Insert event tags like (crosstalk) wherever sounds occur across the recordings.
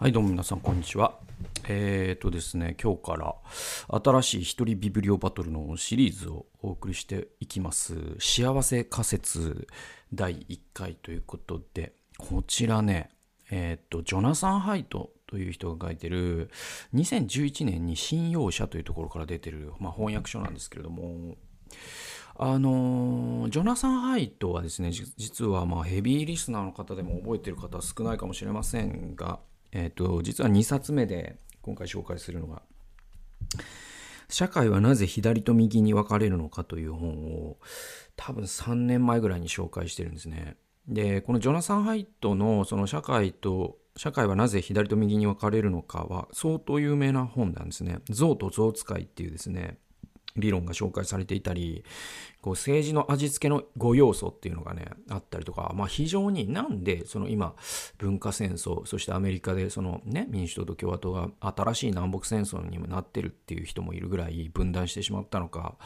はい、どうも皆さん、こんにちは。えーとですね、今日から新しい一人ビブリオバトルのシリーズをお送りしていきます。幸せ仮説第1回ということで、こちらね、えーと、ジョナサン・ハイトという人が書いてる2011年に信用者というところから出てる、まあ、翻訳書なんですけれども、あのジョナサン・ハイトはですね、実はまあヘビーリスナーの方でも覚えてる方は少ないかもしれませんが、えっ、ー、と、実は2冊目で今回紹介するのが、社会はなぜ左と右に分かれるのかという本を多分3年前ぐらいに紹介してるんですね。で、このジョナサン・ハイトのその社会と、社会はなぜ左と右に分かれるのかは相当有名な本なんですね。象と象使いっていうですね、理論が紹介されていたり、こう政治の味付けの5要素っていうのがね、あったりとか、まあ非常になんでその今文化戦争、そしてアメリカでそのね、民主党と共和党が新しい南北戦争にもなってるっていう人もいるぐらい分断してしまったのか、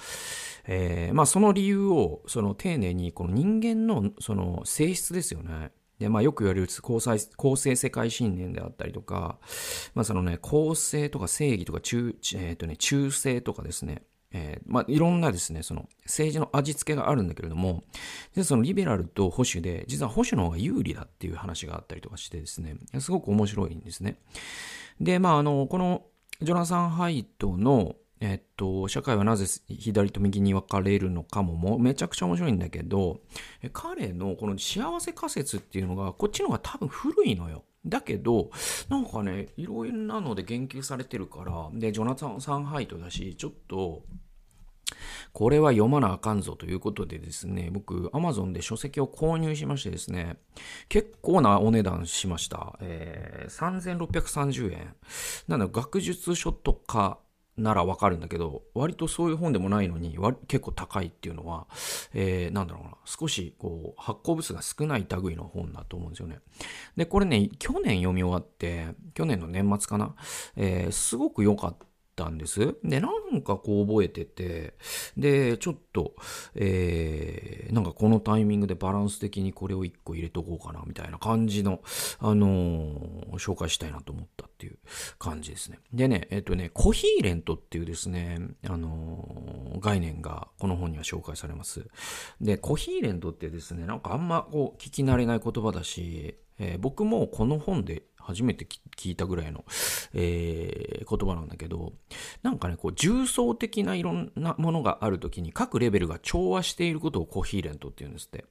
えー、まあその理由をその丁寧にこの人間のその性質ですよね。で、まあ、よく言われる公公正世界信念であったりとか、まあ、そのね、公正とか正義とか中、えっ、ー、とね、忠誠とかですね、えー、まあ、いろんなですね、その政治の味付けがあるんだけれども、実はそのリベラルと保守で、実は保守の方が有利だっていう話があったりとかしてですね、すごく面白いんですね。で、まあ、あの、このジョナサン・ハイトの、えっと、社会はなぜ左と右に分かれるのかももめちゃくちゃ面白いんだけど、彼のこの幸せ仮説っていうのが、こっちの方が多分古いのよ。だけど、なんかね、いろいろなので言及されてるから、で、ジョナサン・サンハイトだし、ちょっと、これは読まなあかんぞということでですね、僕、アマゾンで書籍を購入しましてですね、結構なお値段しました。えー、3630円。なので、学術書とか、ならわかるんだけど、割とそういう本でもないのに、結構高いっていうのは、えー、なんだろうな、少しこう発行部数が少ない類の本だと思うんですよね。で、これね、去年読み終わって、去年の年末かな、えー、すごく良かった。たんです。で、なんかこう覚えてて、で、ちょっと、えー、なんかこのタイミングでバランス的にこれを一個入れとこうかな、みたいな感じの、あのー、紹介したいなと思ったっていう感じですね。でね、えっ、とね、コヒーレントっていうですね、あのー、概念がこの本には紹介されます。で、コヒーレントってですね、なんかあんまこう聞き慣れない言葉だし、えー、僕もこの本で初めて聞いたぐらいの、えー、言葉なんだけど、なんかね、こう、重層的ないろんなものがあるときに各レベルが調和していることをコヒーレントって言うんですって。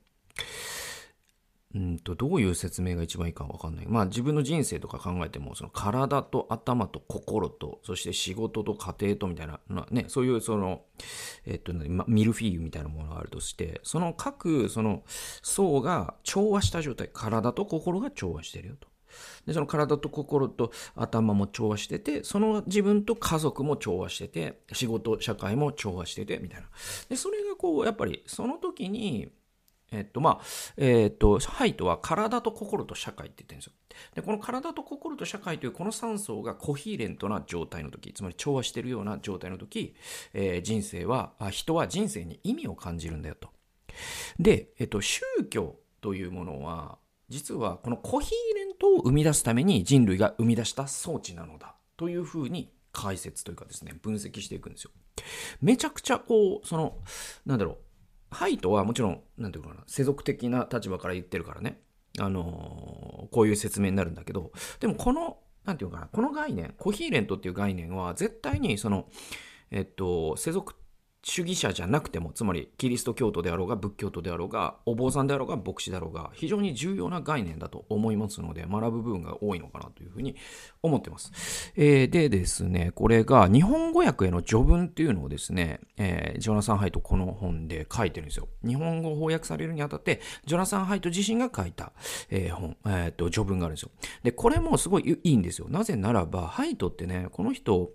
うんと、どういう説明が一番いいかわかんない。まあ自分の人生とか考えても、その体と頭と心と、そして仕事と家庭とみたいな、ね、そういうその、えっと、ミルフィーユみたいなものがあるとして、その各、その層が調和した状態、体と心が調和してるよと。で、その体と心と頭も調和してて、その自分と家族も調和してて、仕事、社会も調和してて、みたいな。で、それがこう、やっぱりその時に、えっと、まあ、えっと、ハイトは体と心と社会って言ってるんですよ。で、この体と心と社会というこの3層がコヒーレントな状態の時、つまり調和してるような状態の時、えー、人生はあ、人は人生に意味を感じるんだよと。で、えっと、宗教というものは、実はこのコヒーレントを生み出すために人類が生み出した装置なのだというふうに解説というかですね、分析していくんですよ。めちゃくちゃこう、その、なんだろう、ハイトはもちろん、なんていうかな、世俗的な立場から言ってるからね、あのー、こういう説明になるんだけど、でもこの、なんていうかな、この概念、コヒーレントっていう概念は絶対にその、えっと、世俗主義者じゃなくても、つまりキリスト教徒であろうが仏教徒であろうが、お坊さんであろうが牧師だろうが、非常に重要な概念だと思いますので、学ぶ部分が多いのかなというふうに思ってます。えー、でですね、これが日本語訳への序文っていうのをですね、えー、ジョナサン・ハイトこの本で書いてるんですよ。日本語翻訳されるにあたって、ジョナサン・ハイト自身が書いた、えー、本、えー、と、序文があるんですよ。で、これもすごいいいんですよ。なぜならば、ハイトってね、この人、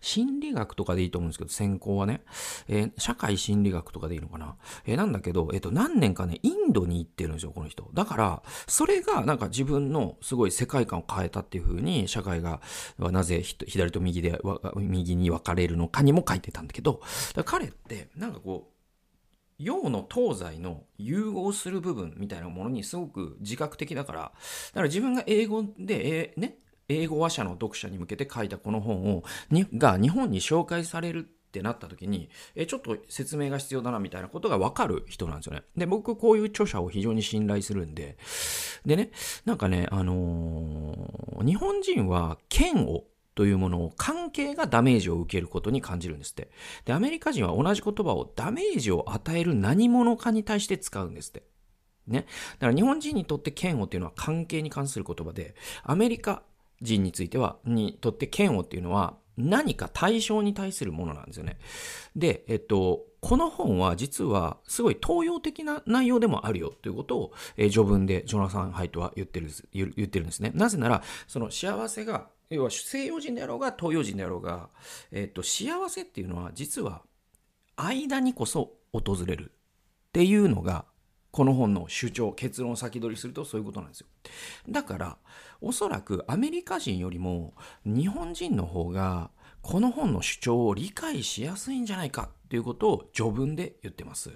心理学とかでいいと思うんですけど、専攻はね、えー、社会心理学とかでいいのかな。えー、なんだけど、えっ、ー、と、何年かね、インドに行ってるんですよ、この人。だから、それがなんか自分のすごい世界観を変えたっていう風に、社会がなぜ左と右で、右に分かれるのかにも書いてたんだけど、彼って、なんかこう、洋の東西の融合する部分みたいなものにすごく自覚的だから、だから自分が英語で、えー、ね、英語話者の読者に向けて書いたこの本を、が日本に紹介されるってなった時に、え、ちょっと説明が必要だなみたいなことがわかる人なんですよね。で、僕こういう著者を非常に信頼するんで、でね、なんかね、あのー、日本人は剣をというものを関係がダメージを受けることに感じるんですって。で、アメリカ人は同じ言葉をダメージを与える何者かに対して使うんですって。ね。だから日本人にとって嫌悪っていうのは関係に関する言葉で、アメリカ人については、にとって嫌悪っていうのは何か対象に対するものなんですよね。で、えっと、この本は実はすごい東洋的な内容でもあるよということを、えー、序文でジョナサン・ハイトは言ってる言ってるんですね。なぜなら、その幸せが要は西洋人であろうが東洋人であろうが、えっと、幸せっていうのは実は間にこそ訪れるっていうのがこの本の主張結論を先取りするとそういうことなんですよだからおそらくアメリカ人よりも日本人の方がこの本の主張を理解しやすいんじゃないかということを序文で言ってます。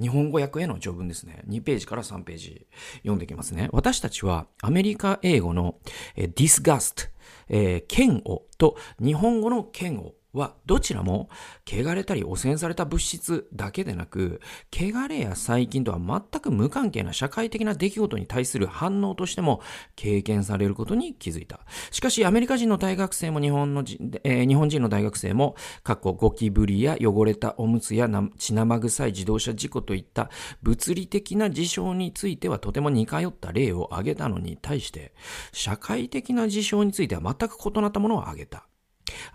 日本語訳への序文ですね。2ページから3ページ読んでいきますね。私たちはアメリカ英語の disgust えー、嫌悪と日本語の嫌悪はどちらも汚れたり汚染された物質だけでなく、汚れや細菌とは全く無関係な社会的な出来事に対する反応としても経験されることに気づいた。しかし、アメリカ人の大学生も日本の、えー、日本人の大学生も、過去ゴキブリや汚れたおむつや血生臭い自動車事故といった物理的な事象についてはとても似通った例を挙げたのに対して、社会的な事象については全く異なったものを挙げた。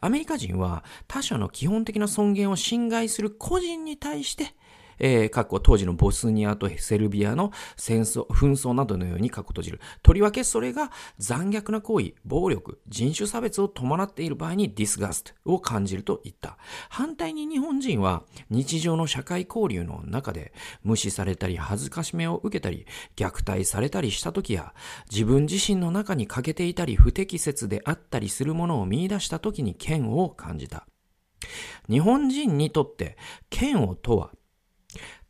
アメリカ人は他者の基本的な尊厳を侵害する個人に対してえー、過去当時のボスニアとセルビアの戦争、紛争などのように過去閉じる。とりわけそれが残虐な行為、暴力、人種差別を伴っている場合にディスガストを感じると言った。反対に日本人は日常の社会交流の中で無視されたり恥ずかしめを受けたり虐待されたりした時や自分自身の中に欠けていたり不適切であったりするものを見出した時に嫌悪を感じた。日本人にとって嫌悪とは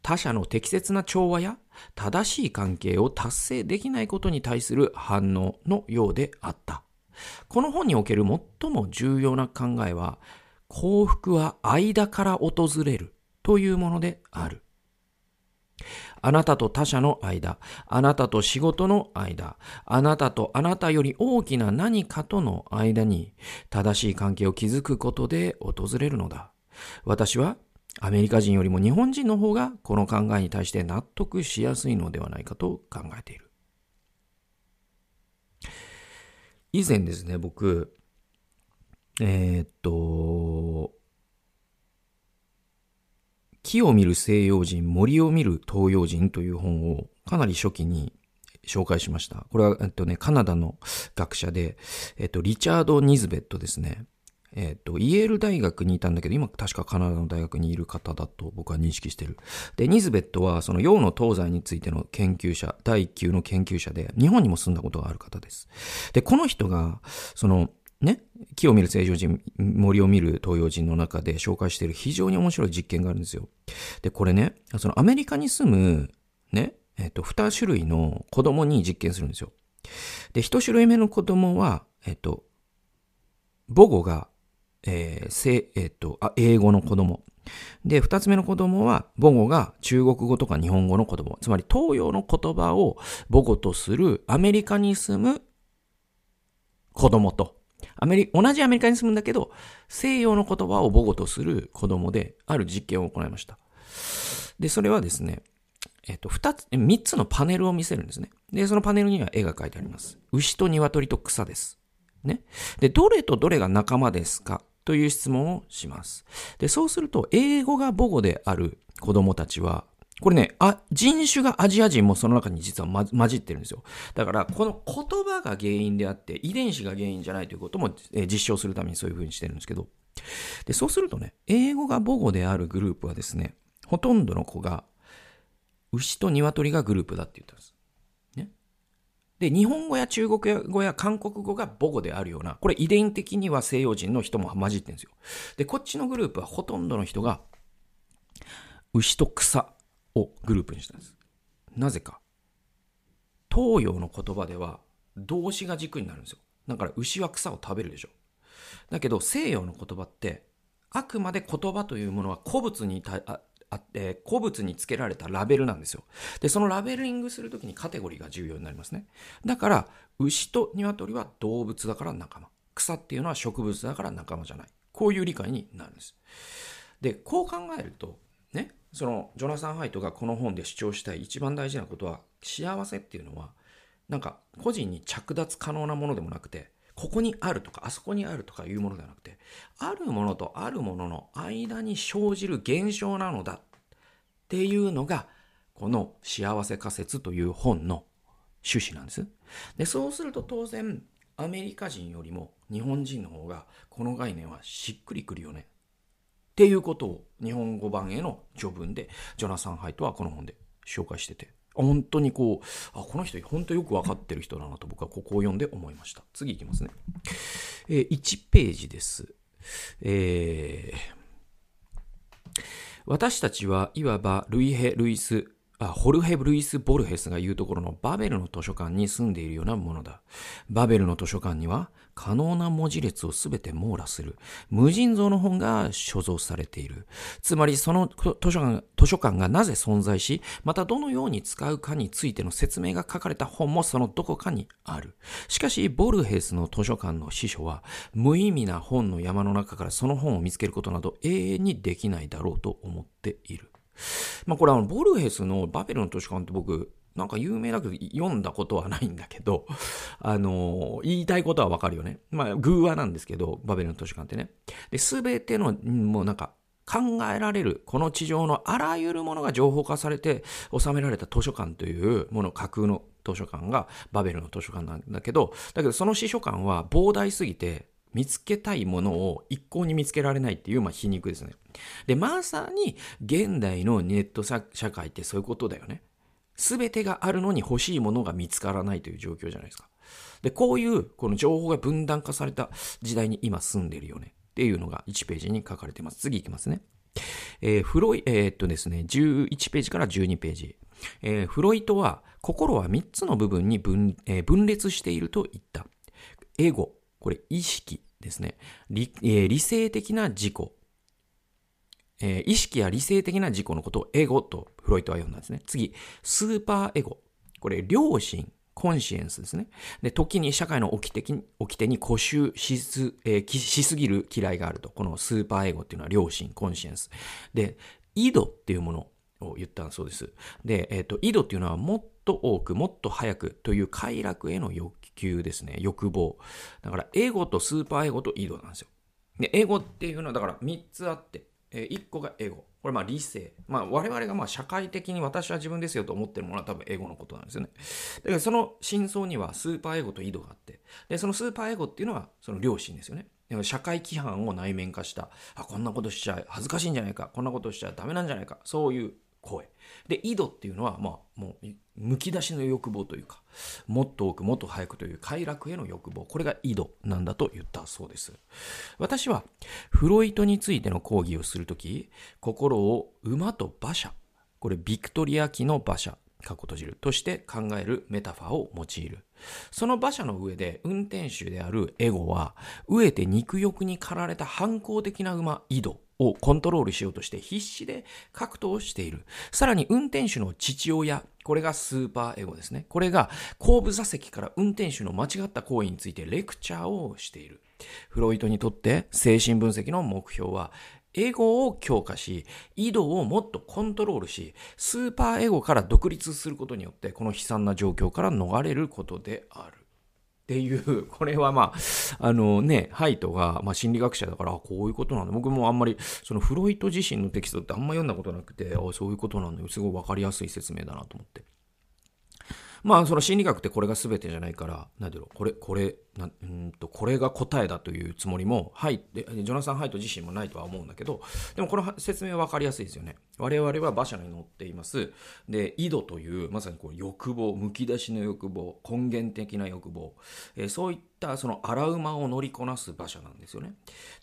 他者の適切な調和や正しい関係を達成できないことに対する反応のようであった。この本における最も重要な考えは、幸福は間から訪れるというものである。あなたと他者の間、あなたと仕事の間、あなたとあなたより大きな何かとの間に正しい関係を築くことで訪れるのだ。私はアメリカ人よりも日本人の方がこの考えに対して納得しやすいのではないかと考えている。以前ですね、僕、えー、っと、木を見る西洋人、森を見る東洋人という本をかなり初期に紹介しました。これは、えっとね、カナダの学者で、えっと、リチャード・ニズベットですね。えっ、と、イェール大学にいたんだけど、今確かカナダの大学にいる方だと僕は認識してる。で、ニズベットはその洋の東西についての研究者、第一級の研究者で、日本にも住んだことがある方です。で、この人が、その、ね、木を見る西洋人、森を見る東洋人の中で紹介している非常に面白い実験があるんですよ。で、これね、そのアメリカに住む、ね、えっ、と、二種類の子供に実験するんですよ。で、一種類目の子供は、えっ、と、母語がえー、せえっ、ー、とあ、英語の子供。で、二つ目の子供は母語が中国語とか日本語の子供。つまり東洋の言葉を母語とするアメリカに住む子供と、アメリ、同じアメリカに住むんだけど、西洋の言葉を母語とする子供で、ある実験を行いました。で、それはですね、えっと、二つ、三つのパネルを見せるんですね。で、そのパネルには絵が描いてあります。牛と鶏と草です。ね。で、どれとどれが仲間ですかという質問をします。で、そうすると、英語が母語である子供たちは、これね、あ、人種がアジア人もその中に実は、混じってるんですよ。だから、この言葉が原因であって、遺伝子が原因じゃないということも、え、実証するためにそういうふうにしてるんですけど。で、そうするとね、英語が母語であるグループはですね、ほとんどの子が、牛と鶏がグループだって言ったんです。で、日本語や中国語や韓国語が母語であるような、これ遺伝的には西洋人の人も混じってるんですよ。で、こっちのグループはほとんどの人が、牛と草をグループにしたんです。なぜか。東洋の言葉では動詞が軸になるんですよ。だから牛は草を食べるでしょ。だけど西洋の言葉ってあくまで言葉というものは古物にたあって古物につけられたラベルなんですよ。で、そのラベリングするときにカテゴリーが重要になりますね。だから、牛と鶏は動物だから仲間。草っていうのは植物だから仲間じゃない。こういう理解になるんです。で、こう考えると、ね、そのジョナサン・ハイトがこの本で主張したい一番大事なことは、幸せっていうのは、なんか個人に着脱可能なものでもなくて、ここにあるとか、あそこにあるとかいうものではなくて、あるものとあるものの間に生じる現象なのだっていうのが、この幸せ仮説という本の趣旨なんです。で、そうすると当然、アメリカ人よりも日本人の方がこの概念はしっくりくるよね。っていうことを日本語版への序文でジョナサン・ハイトはこの本で紹介してて本当にこう、あ、この人本当よくわかってる人だなと僕はここを読んで思いました。次いきますね。えー、1ページです。えー、私たちはいわばルイヘ・ルイスあホルヘ・ルイス・ボルヘスが言うところのバベルの図書館に住んでいるようなものだ。バベルの図書館には可能な文字列をすべて網羅する無尽蔵の本が所蔵されている。つまりその図書館図書館がなぜ存在し、またどのように使うかについての説明が書かれた本もそのどこかにある。しかし、ボルヘスの図書館の司書は、無意味な本の山の中からその本を見つけることなど永遠にできないだろうと思っている。まあこれあの、ボルヘスのバベルの図書館って僕、なんか有名だけど読んだことはないんだけど、(laughs) あのー、言いたいことはわかるよね。まあ、偶話なんですけど、バベルの図書館ってね。で、すべての、もうなんか、考えられる、この地上のあらゆるものが情報化されて収められた図書館というもの、架空の図書館がバベルの図書館なんだけど、だけどその司書館は膨大すぎて、見つけたいものを一向に見つけられないっていう、まあ、皮肉ですね。で、まさに現代のネット社会ってそういうことだよね。すべてがあるのに欲しいものが見つからないという状況じゃないですか。で、こういう、この情報が分断化された時代に今住んでるよねっていうのが1ページに書かれてます。次いきますね。えー、フロイ、えー、っとですね、11ページから12ページ。えー、フロイトは、心は3つの部分に分,、え、分裂していると言った。エゴ、これ意識ですね。理,、えー、理性的な自己。えー、意識や理性的な自己のことをエゴとフロイトは呼んだんですね。次、スーパーエゴ。これ、良心、 conscience ですね。で、時に社会の掟に掟に固執しす,、えー、しすぎる嫌いがあると。このスーパーエゴっていうのは良心、 conscience。で、イドっていうものを言ったそうです。で、えっ、ー、と、イドっていうのはもっと多く、もっと早くという快楽への欲求ですね。欲望。だから、エゴとスーパーエゴとイドなんですよ。で、エゴっていうのはだから3つあって、えー、1個がエゴ。これまあ理性。まあ我々がまあ社会的に私は自分ですよと思ってるものは多分エゴのことなんですよね。だからその真相にはスーパーエゴと井戸があって、で、そのスーパーエゴっていうのはその良心ですよね。社会規範を内面化した、あ、こんなことしちゃ恥ずかしいんじゃないか、こんなことしちゃダメなんじゃないか、そういう声。で、井戸っていうのは、まあ、もう、むき出しの欲望というか、もっと多く、もっと早くという快楽への欲望。これが井戸なんだと言ったそうです。私は、フロイトについての講義をするとき、心を馬と馬車、これビクトリア紀の馬車、過去閉じるとして考えるメタファーを用いる。その馬車の上で運転手であるエゴは、飢えて肉欲に駆られた反抗的な馬、井戸をコントロールしようとして必死で格闘している。さらに運転手の父親、これがスーパーエゴですね。これが後部座席から運転手の間違った行為についてレクチャーをしている。フロイトにとって精神分析の目標は、エゴを強化し、井戸をもっとコントロールし、スーパーエゴから独立することによって、この悲惨な状況から逃れることである。っていう、これはまあ、あのね、ハイトが、まあ、心理学者だから、こういうことなんだ。僕もあんまり、そのフロイト自身のテキストってあんま読んだことなくて、あそういうことなんだよ。すごいわかりやすい説明だなと思って。まあ、その心理学ってこれが全てじゃないから、なんだろう、これ、これ、なうんとこれが答えだというつもりもハイでジョナサン・ハイト自身もないとは思うんだけどでもこの説明は分かりやすいですよね。我々は馬車に乗っています。で井戸というまさにこう欲望むき出しの欲望根源的な欲望、えー、そういったその荒馬を乗りこなす馬車なんですよね。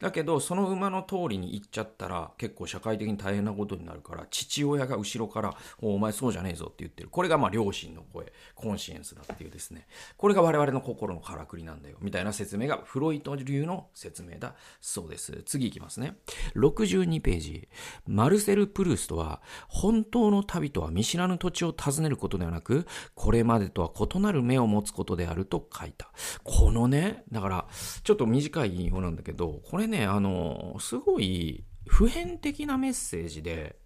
だけどその馬の通りに行っちゃったら結構社会的に大変なことになるから父親が後ろから「お前そうじゃねえぞ」って言ってる。これがまあ両親の声コンシエンスだっていうですね。これが我々の心のからくりなんでだよみたいな説明がフロイト流の説明だそうです。次いきますね。62ページ。マルセル・プルーストは本当の旅とは見知らぬ土地を訪ねることではなくこれまでとは異なる目を持つことであると書いた。このねだからちょっと短い引用なんだけどこれねあのすごい普遍的なメッセージで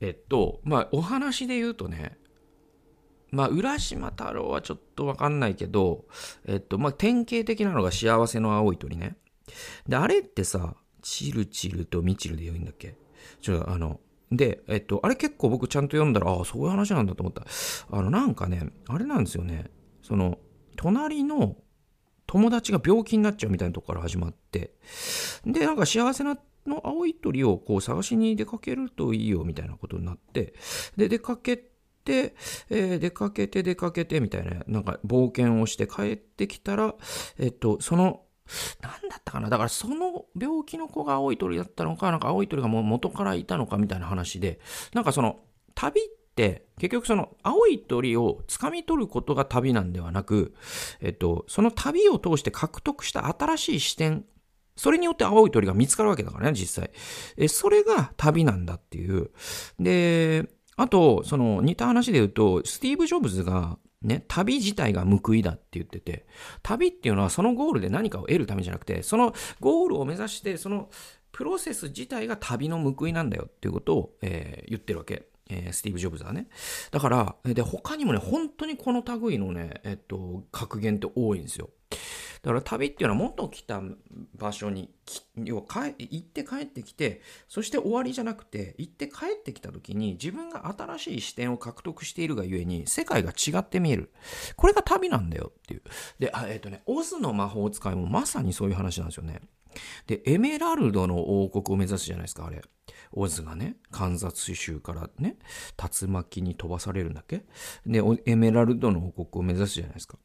えっとまあお話で言うとねまあ、浦島太郎はちょっとわかんないけど、えっと、まあ、典型的なのが幸せの青い鳥ね。で、あれってさ、チルチルとミチルで言うんだっけ？ちょ、あの、で、えっと、あれ結構僕ちゃんと読んだら、ああ、そういう話なんだと思った。あの、なんかね、あれなんですよね。その、隣の友達が病気になっちゃうみたいなとこから始まって、で、なんか幸せなの青い鳥をこう探しに出かけるといいよみたいなことになって、で、出かけて、えー、出かけて出かけてみたいな、なんか冒険をして帰ってきたら、えっと、その、なんだったかなだからその病気の子が青い鳥だったのか、なんか青い鳥がもう元からいたのかみたいな話で、なんかその、旅って結局その青い鳥を掴み取ることが旅なんではなく、えっと、その旅を通して獲得した新しい視点それによって青い鳥が見つかるわけだからね、実際。え、それが旅なんだっていう。で、あと、その似た話で言うと、スティーブ・ジョブズがね、旅自体が報いだって言ってて、旅っていうのはそのゴールで何かを得るためじゃなくて、そのゴールを目指して、そのプロセス自体が旅の報いなんだよっていうことを、えー、言ってるわけ。えー、スティーブ・ジョブズはね。だから、で、他にもね、本当にこの類のね、えっと、格言って多いんですよ。だから旅っていうのは元来た場所に要は行って帰ってきてそして終わりじゃなくて行って帰ってきた時に自分が新しい視点を獲得しているがゆえに世界が違って見える。これが旅なんだよっていう。でえっ、ー、とねオズの魔法使いもまさにそういう話なんですよね。でエメラルドの王国を目指すじゃないですかあれ。オズがねカンザス州からね竜巻に飛ばされるんだっけ？でエメラルドの王国を目指すじゃないですか。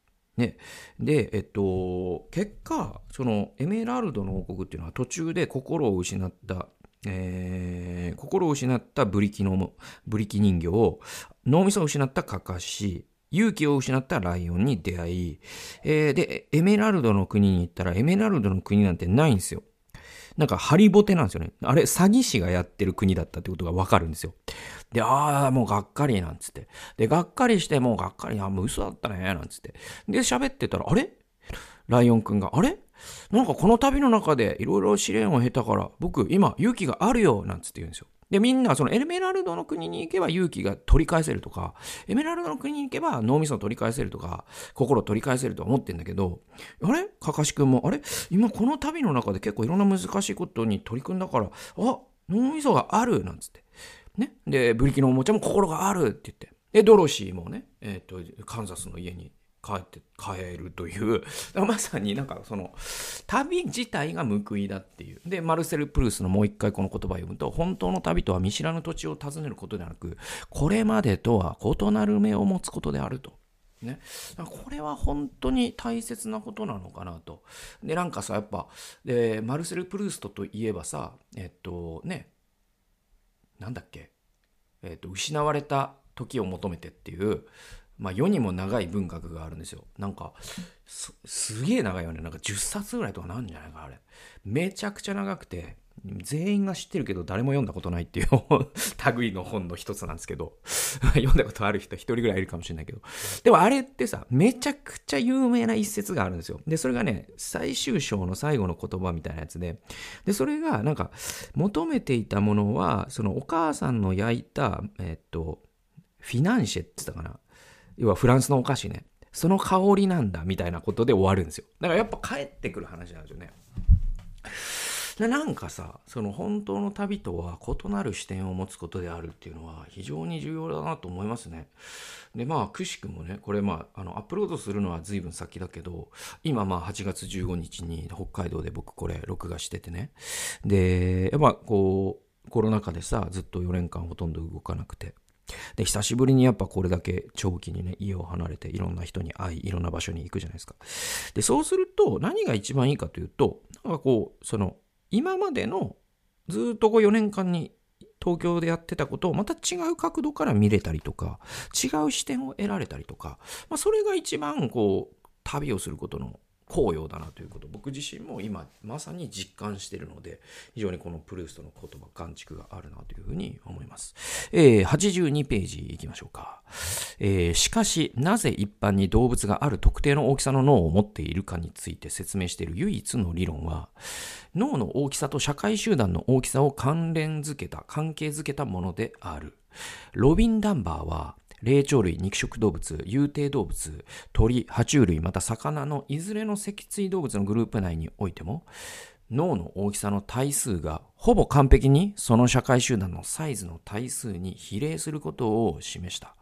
ね、で、えっと、結果、そのエメラルドの王国っていうのは途中で心を失った、えー、心を失ったブリキの、ブリキ人形を、脳みそを失ったカカシ、勇気を失ったライオンに出会い、えー、で、エメラルドの国に行ったら、エメラルドの国なんてないんですよ。なんかハリボテなんですよね。あれ、詐欺師がやってる国だったってことがわかるんですよ。で、ああ、もうがっかりなんつって。で、がっかりして、もうがっかり、あ、もう嘘だったね、なんつって。で、喋ってたら、あれ？ライオンくんが、あれ？なんかこの旅の中でいろいろ試練を経たから、僕今勇気があるよ、なんつって言うんですよ。で、みんなそのエメラルドの国に行けば勇気が取り返せるとか、エメラルドの国に行けば脳みそを取り返せるとか、心を取り返せるとは思ってんだけど、あれ？かかしくんも、あれ？今この旅の中で結構いろんな難しいことに取り組んだから、あ脳みそがあるなんつって。ね？で、ブリキのおもちゃも心があるって言って。で、ドロシーもね、えっ、ー、と、カンザスの家に帰って帰るという。(laughs) まさになんかその旅自体が報いだっていう。でマルセル・プルースのもう一回この言葉を読むと本当の旅とは見知らぬ土地を訪ねることではなくこれまでとは異なる目を持つことであると。ね、これは本当に大切なことなのかなと。で、なんかさ、やっぱ、でマルセル・プルーストといえばさ、えっとね、なんだっけ、えっと、失われた時を求めてっていう、まあ世にも長い文学があるんですよ。なんか、す、げえ長いよね。なんか10冊ぐらいとかなんじゃないか、あれ。めちゃくちゃ長くて、全員が知ってるけど誰も読んだことないっていう (laughs) 類の本の一つなんですけど読んだことある人一人ぐらいいるかもしれないけど。でもあれってさ、めちゃくちゃ有名な一節があるんですよ。で、それがね、最終章の最後の言葉みたいなやつで、で、それがなんか、求めていたものは、そのお母さんの焼いた、えっと、フィナンシェって言ったかな。要はフランスのお菓子ね。その香りなんだみたいなことで終わるんですよ。だからやっぱ帰ってくる話なんですよね。でなんかさその本当の旅とは異なる視点を持つことであるっていうのは非常に重要だなと思いますねでまあくしくもねこれまああのアップロードするのは随分先だけど今まあ8月15日に北海道で僕これ録画しててねでやっぱこうコロナ禍でさずっと4年間ほとんど動かなくてで、久しぶりにやっぱこれだけ長期にね、家を離れていろんな人に会い、いろんな場所に行くじゃないですか。で、そうすると何が一番いいかというと、なんかこう、その、今までのずっとこう4年間に東京でやってたことをまた違う角度から見れたりとか、違う視点を得られたりとか、まあ、それが一番こう、旅をすることの紅葉だなということ。僕自身も今まさに実感しているので非常にこのプルーストの言葉感触があるなというふうに思います、えー、82ページいきましょうか、えー、しかしなぜ一般に動物がある特定の大きさの脳を持っているかについて説明している唯一の理論は脳の大きさと社会集団の大きさを関連づけた関係づけたものである。ロビン・ダンバーは霊長類、肉食動物、有定動物、鳥、爬虫類、また魚のいずれの脊椎動物のグループ内においても、脳の大きさの対数がほぼ完璧にその社会集団のサイズの対数に比例することを示した。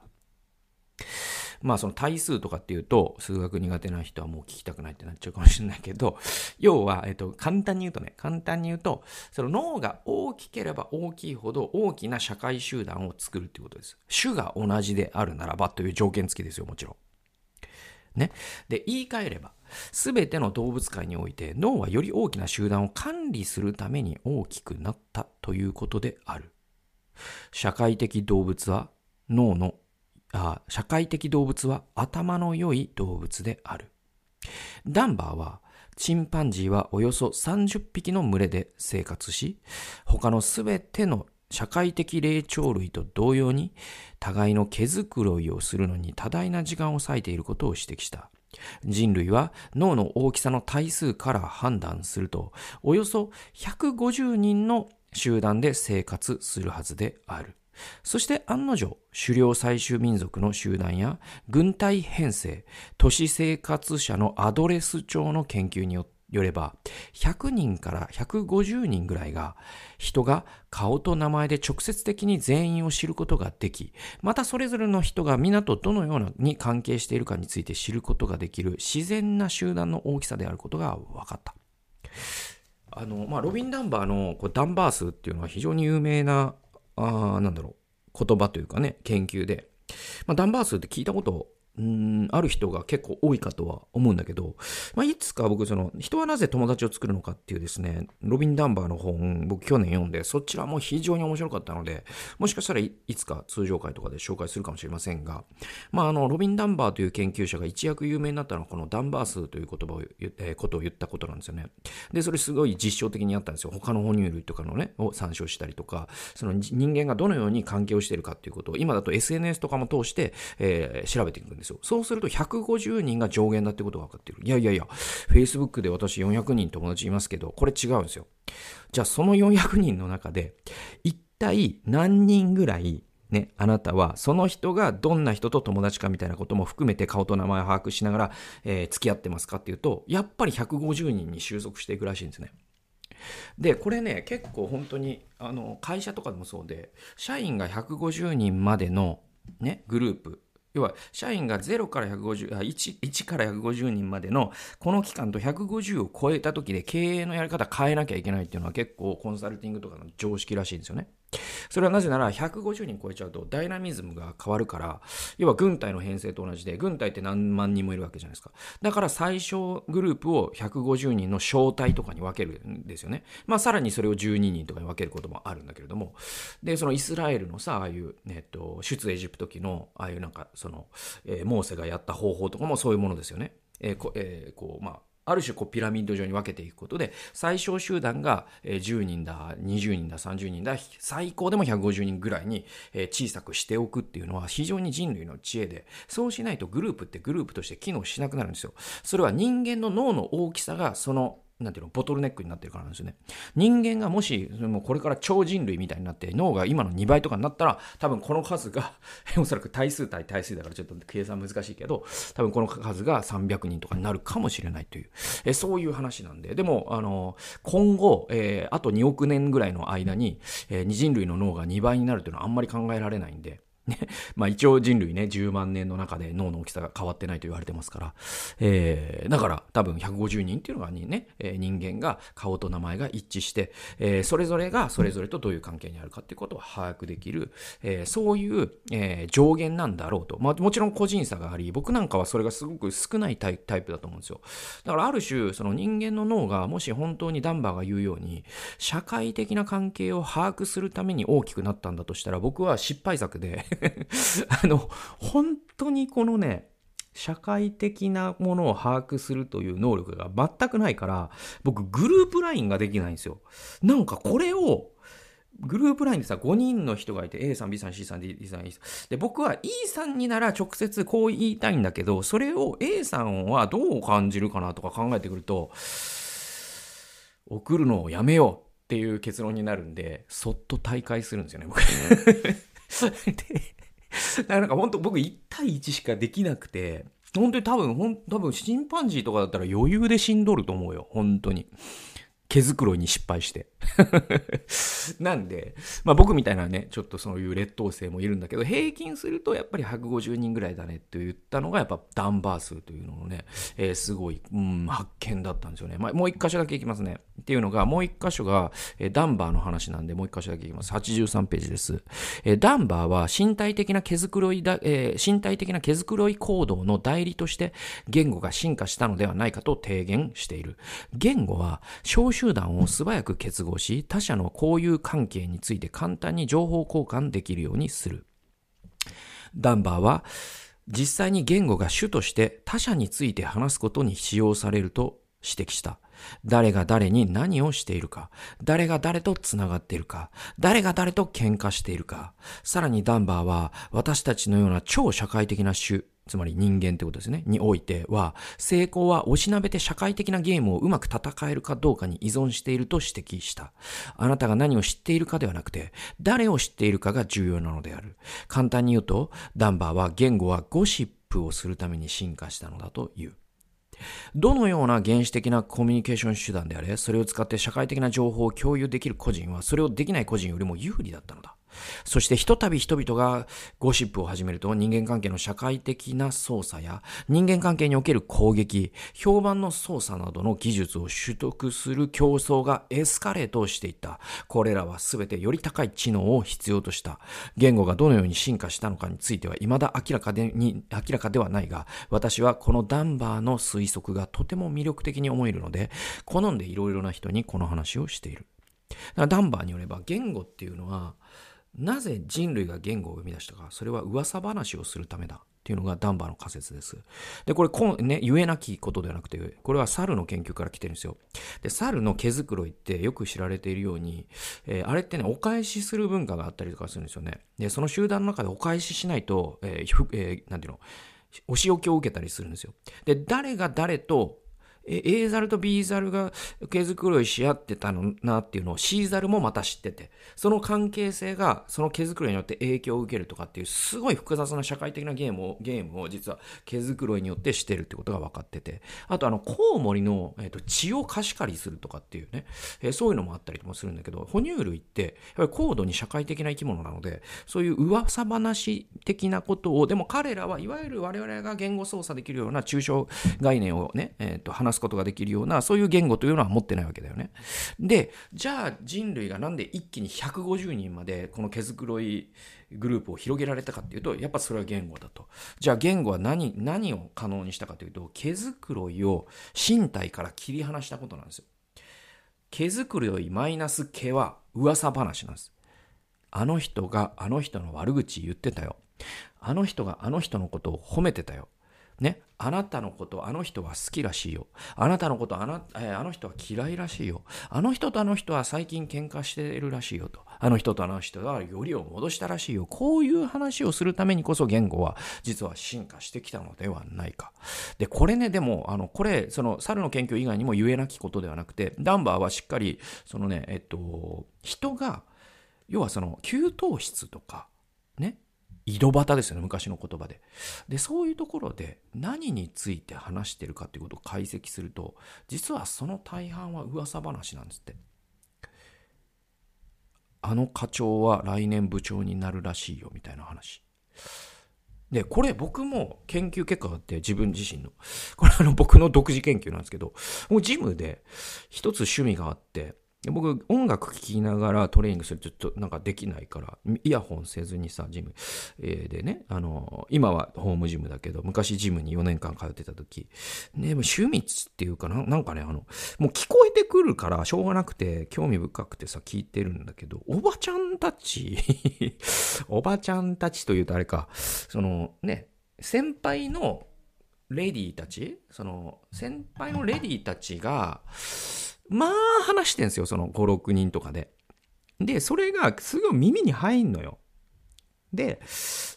まあその対数とかっていうと、数学苦手な人はもう聞きたくないってなっちゃうかもしれないけど、(laughs) 要は、えっと、簡単に言うとね、簡単に言うと、その脳が大きければ大きいほど大きな社会集団を作るっていうことです。種が同じであるならばという条件付きですよ、もちろん。ね。で、言い換えれば、すべての動物界において脳はより大きな集団を管理するために大きくなったということである。社会的動物は脳のあ社会的動物は頭の良い動物である。ダンバーは、チンパンジーはおよそ30匹の群れで生活し、他のすべての社会的霊長類と同様に、互いの毛づくろいをするのに多大な時間を割いていることを指摘した。人類は脳の大きさの対数から判断すると、およそ150人の集団で生活するはずである。そして案の定、狩猟採集民族の集団や軍隊編成、都市生活者のアドレス帳の研究によれば、100人から150人ぐらいが、人が顔と名前で直接的に全員を知ることができ、またそれぞれの人が皆とどのように関係しているかについて知ることができる自然な集団の大きさであることが分かった。あの、まあ、ロビン・ダンバーのこうダンバー数っていうのは非常に有名なあなんだろう、言葉というかね、研究で。まあ、ダンバー数って聞いたことうんある人が結構多いかとは思うんだけど、まあ、いつか僕その人はなぜ友達を作るのかっていうですねロビン・ダンバーの本僕去年読んでそちらも非常に面白かったのでもしかしたらいつか通常会とかで紹介するかもしれませんが、まあ、あのロビン・ダンバーという研究者が一躍有名になったのはこのダンバー数という言葉を、えー、ことを言ったことなんですよね。でそれすごい実証的にやったんですよ。他の哺乳類とかのねを参照したりとかその人間がどのように関係をしているかっていうことを今だと SNS とかも通して、えー、調べていくんですよそうすると150人が上限だってことが分かってる。いやいやいや、Facebook で私400人友達いますけど、これ違うんですよ。じゃあその400人の中で、一体何人ぐらいね、あなたはその人がどんな人と友達かみたいなことも含めて顔と名前を把握しながら、えー、付き合ってますかっていうと、やっぱり150人に収束していくらしいんですね。で、これね、結構本当に、あの、会社とかでもそうで、社員が150人までのね、グループ要は社員が0から150あ 1, 1から150人までのこの期間と150を超えた時で経営のやり方変えなきゃいけないっていうのは結構コンサルティングとかの常識らしいんですよね。それはなぜなら150人超えちゃうとダイナミズムが変わるから要は軍隊の編成と同じで軍隊って何万人もいるわけじゃないですか。だから最小グループを150人の小隊とかに分けるんですよね。まあさらにそれを12人とかに分けることもあるんだけれども。でそのイスラエルのさああいう、えっと、出エジプト期のああいうなんかその、えー、モーセがやった方法とかもそういうものですよね。えーこえー、こうまあある種こうピラミッド状に分けていくことで最小集団が10人だ20人だ30人だ最高でも150人ぐらいに小さくしておくっていうのは非常に人類の知恵でそうしないとグループってグループとして機能しなくなるんですよ。それは人間の脳の大きさがそのなんていうの、ボトルネックになってるからなんですよね。人間がもし、もうこれから超人類みたいになって、脳が今の2倍とかになったら、多分この数が、(laughs) おそらく対数対対数だからちょっと計算難しいけど、多分この数が300人とかになるかもしれないという、えそういう話なんで、でも、あの、今後、えー、あと2億年ぐらいの間に、えー、人類の脳が2倍になるというのはあんまり考えられないんで、ね、(laughs) まあ一応人類ね、10万年の中で脳の大きさが変わってないと言われてますから、えー、だから多分150人っていうのがね、え、人間が顔と名前が一致して、えー、それぞれがそれぞれとどういう関係にあるかっていうことを把握できる、えー、そういう、えー、上限なんだろうと。まあもちろん個人差があり、僕なんかはそれがすごく少ないタイプだと思うんですよ。だからある種、その人間の脳がもし本当にダンバーが言うように、社会的な関係を把握するために大きくなったんだとしたら、僕は失敗作で (laughs) (laughs) あの、本当にこのね、社会的なものを把握するという能力が全くないから、僕グループラインができないんですよ。なんかこれを、グループラインでさ、5人の人がいて、A さん、B さん、C さん、D さん、E さん。で、僕は E さんになら直接こう言いたいんだけど、それを A さんはどう感じるかなとか考えてくると、送るのをやめようっていう結論になるんで、そっと大会するんですよね、僕。で、だからなんか本当僕1対1しかできなくて、本当に多分、ほん、多分チンパンジーとかだったら余裕で死んどると思うよ。本当に。毛づくろいに失敗して。(laughs) なんで、まあ僕みたいなね、ちょっとそういう劣等生もいるんだけど、平均するとやっぱり150人ぐらいだねって言ったのが、やっぱダンバー数というののね、えー、すごい、うん、発見だったんですよね。まあもう一箇所だけいきますね。っていうのが、もう一箇所が、えー、ダンバーの話なんで、もう一箇所だけいきます。83ページです。えー、ダンバーは身体的な毛づくろいだ、えー、身体的な毛づくろい行動の代理として言語が進化したのではないかと提言している。言語は少集団を素早く結合し、他者の交友関係について簡単に情報交換できるようにする。ダンバーは、実際に言語が主として他者について話すことに使用されると指摘した。誰が誰に何をしているか、誰が誰と繋がっているか、誰が誰と喧嘩しているか。さらにダンバーは私たちのような超社会的な種、つまり人間ってことですね、においては、成功はおしなべて社会的なゲームをうまく戦えるかどうかに依存していると指摘した。あなたが何を知っているかではなくて、誰を知っているかが重要なのである。簡単に言うと、ダンバーは言語はゴシップをするために進化したのだという。どのような原始的なコミュニケーション手段であれ、それを使って社会的な情報を共有できる個人は、それをできない個人よりも有利だったのだ。そしてひとたび人々がゴシップを始めると人間関係の社会的な操作や人間関係における攻撃、評判の操作などの技術を取得する競争がエスカレートしていった。これらは全てより高い知能を必要とした。言語がどのように進化したのかについては未だ明らかでに明らかではないが、私はこのダンバーの推測がとても魅力的に思えるので、好んでいろいろな人にこの話をしている。ダンバーによれば言語っていうのはなぜ人類が言語を生み出したか、それは噂話をするためだっていうのがダンバーの仮説です。で、これこ、ね、言えなきことではなくて、これは猿の研究から来てるんですよ。で、猿の毛づくろいってよく知られているように、えー、あれってね、お返しする文化があったりとかするんですよね。で、その集団の中でお返ししないと、えーえー、なんていうの、お仕置きを受けたりするんですよ。で、誰が誰と A ザルと B ザルが毛づくろいし合ってたのなっていうのを C ザルもまた知ってて、その関係性がその毛づくろいによって影響を受けるとかっていうすごい複雑な社会的なゲームを、ゲームを実は毛づくろいによってしてるってことが分かってて、あとあのコウモリの、えー、と血を貸し借りするとかっていうね、えー、そういうのもあったりもするんだけど、哺乳類ってやっぱり高度に社会的な生き物なので、そういう噂話的なことを、でも彼らはいわゆる我々が言語操作できるような抽象概念をね、えー、と話すすことができるような、そういう言語というのは持ってないわけだよね。で、じゃあ人類がなんで一気に150人までこの毛づくろいグループを広げられたかっていうと、やっぱそれは言語だと。じゃあ言語は何、何を可能にしたかというと、毛づくろいを身体から切り離したことなんですよ。毛づくろいマイナス毛は噂話なんです。あの人があの人の悪口言ってたよ。あの人があの人のことを褒めてたよ。ね、あなたのことあの人は好きらしいよ。あなたのことあな,、えー、あの人は嫌いらしいよ。あの人とあの人は最近喧嘩しているらしいよと。あの人とあの人がよりを戻したらしいよ。こういう話をするためにこそ言語は実は進化してきたのではないか。で、これね、でも、あの、これ、その猿の研究以外にも言えなきことではなくて、ダンバーはしっかり、そのね、えっと、人が、要はその、給湯室とか、ね、井戸端ですよね、昔の言葉で。で、そういうところで何について話してるかっていうことを解析すると、実はその大半は噂話なんですって。あの課長は来年部長になるらしいよ、みたいな話。で、これ僕も研究結果があって自分自身の。これあの僕の独自研究なんですけど、もうジムで一つ趣味があって、僕音楽聴きながらトレーニングするちょっとなんかできないからイヤホンせずにさジム、えー、でねあの今はホームジムだけど昔ジムに4年間通ってた時。ねもう趣味っていうかななんかねあのもう聞こえてくるからしょうがなくて興味深くてさ聞いてるんだけどおばちゃんたち (laughs) おばちゃんたちというとあれかそのね先輩のレディーたちその先輩のレディーたちがまあ話してんすよ、その5、6人とかで。で、それがすぐ耳に入んのよ。で、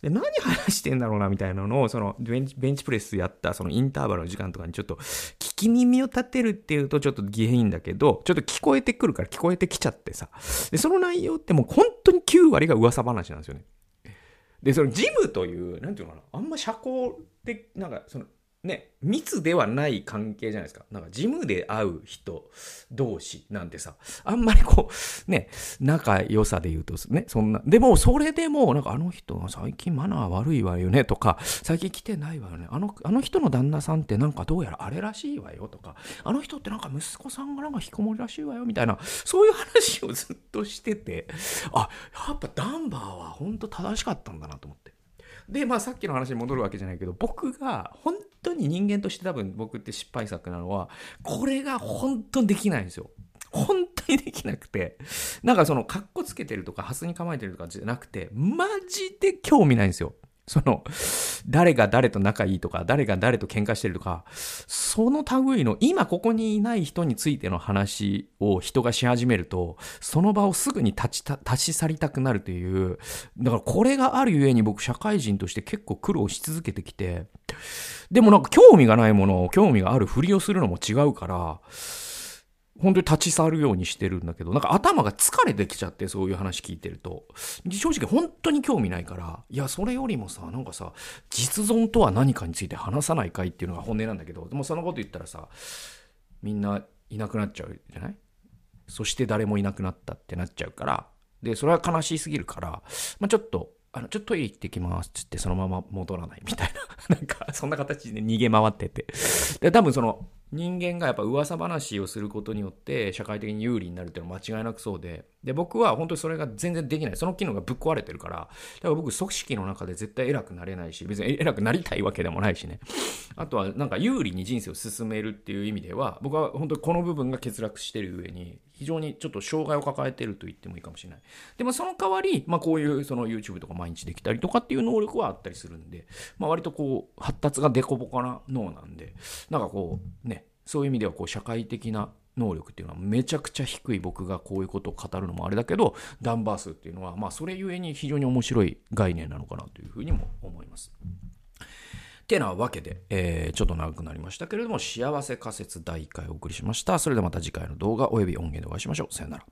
何話してんだろうなみたいなのを、そのベンチベンチプレスやったそのインターバルの時間とかにちょっと聞き耳を立てるっていうとちょっと下品だけど、ちょっと聞こえてくるから聞こえてきちゃってさ。で、その内容ってもう本当に9割が噂話なんですよね。で、そのジムという、なんていうのかな、あんま社交的、なんかそのね、密ではない関係じゃないですか。なんか、ジムで会う人同士なんてさ、あんまりこう、ね、仲良さで言うとね、そんな、でも、それでも、なんか、あの人が最近マナー悪いわよね、とか、最近来てないわよね。あの、あの人の旦那さんってなんかどうやらあれらしいわよ、とか、あの人ってなんか息子さんがなんか引きこもりらしいわよ、みたいな、そういう話をずっとしてて、あ、やっぱダンバーは本当正しかったんだなと思って。で、まあさっきの話に戻るわけじゃないけど、僕が本当に人間として多分僕って失敗作なのは、これが本当にできないんですよ。本当にできなくて。なんかその、かっこつけてるとか、ハスに構えてるとかじゃなくて、マジで興味ないんですよ。その、誰が誰と仲いいとか、誰が誰と喧嘩してるとか、その類の、今ここにいない人についての話を人がし始めると、その場をすぐに立ちた、立ち去りたくなるという、だからこれがあるゆえに僕社会人として結構苦労し続けてきて、でもなんか興味がないものを興味があるふりをするのも違うから、本当に立ち去るようにしてるんだけど、なんか頭が疲れてきちゃって、そういう話聞いてると。正直本当に興味ないから、いや、それよりもさ、なんかさ、実存とは何かについて話さないかいっていうのが本音なんだけど、でもそのこと言ったらさ、みんないなくなっちゃうじゃない？そして誰もいなくなったってなっちゃうから、で、それは悲しすぎるから、まあ、ちょっと、あの、ちょっとトイレ行ってきますっつってそのまま戻らないみたいな。なんか、そんな形で逃げ回ってて。で、多分その、人間がやっぱ噂話をすることによって社会的に有利になるっていうのは間違いなくそうで、で、僕は本当にそれが全然できない。その機能がぶっ壊れてるから、だから僕組織の中で絶対偉くなれないし、別に偉くなりたいわけでもないしね。あとはなんか有利に人生を進めるっていう意味では、僕は本当にこの部分が欠落してる上に、非常にちょっと障害を抱えてると言ってもいいかもしれない。でもその代わり、まあこういうその YouTube とか毎日できたりとかっていう能力はあったりするんで、まあ割とこう発達がデコボコな脳なんで、なんかこうね、そういう意味ではこう社会的な能力っていうのはめちゃくちゃ低い僕がこういうことを語るのもあれだけどダンバースっていうのはまあそれゆえに非常に面白い概念なのかなというふうにも思います。てなわけで、えー、ちょっと長くなりましたけれども幸せ仮説第1回お送りしました。それではまた次回の動画および音源でお会いしましょう。さよなら。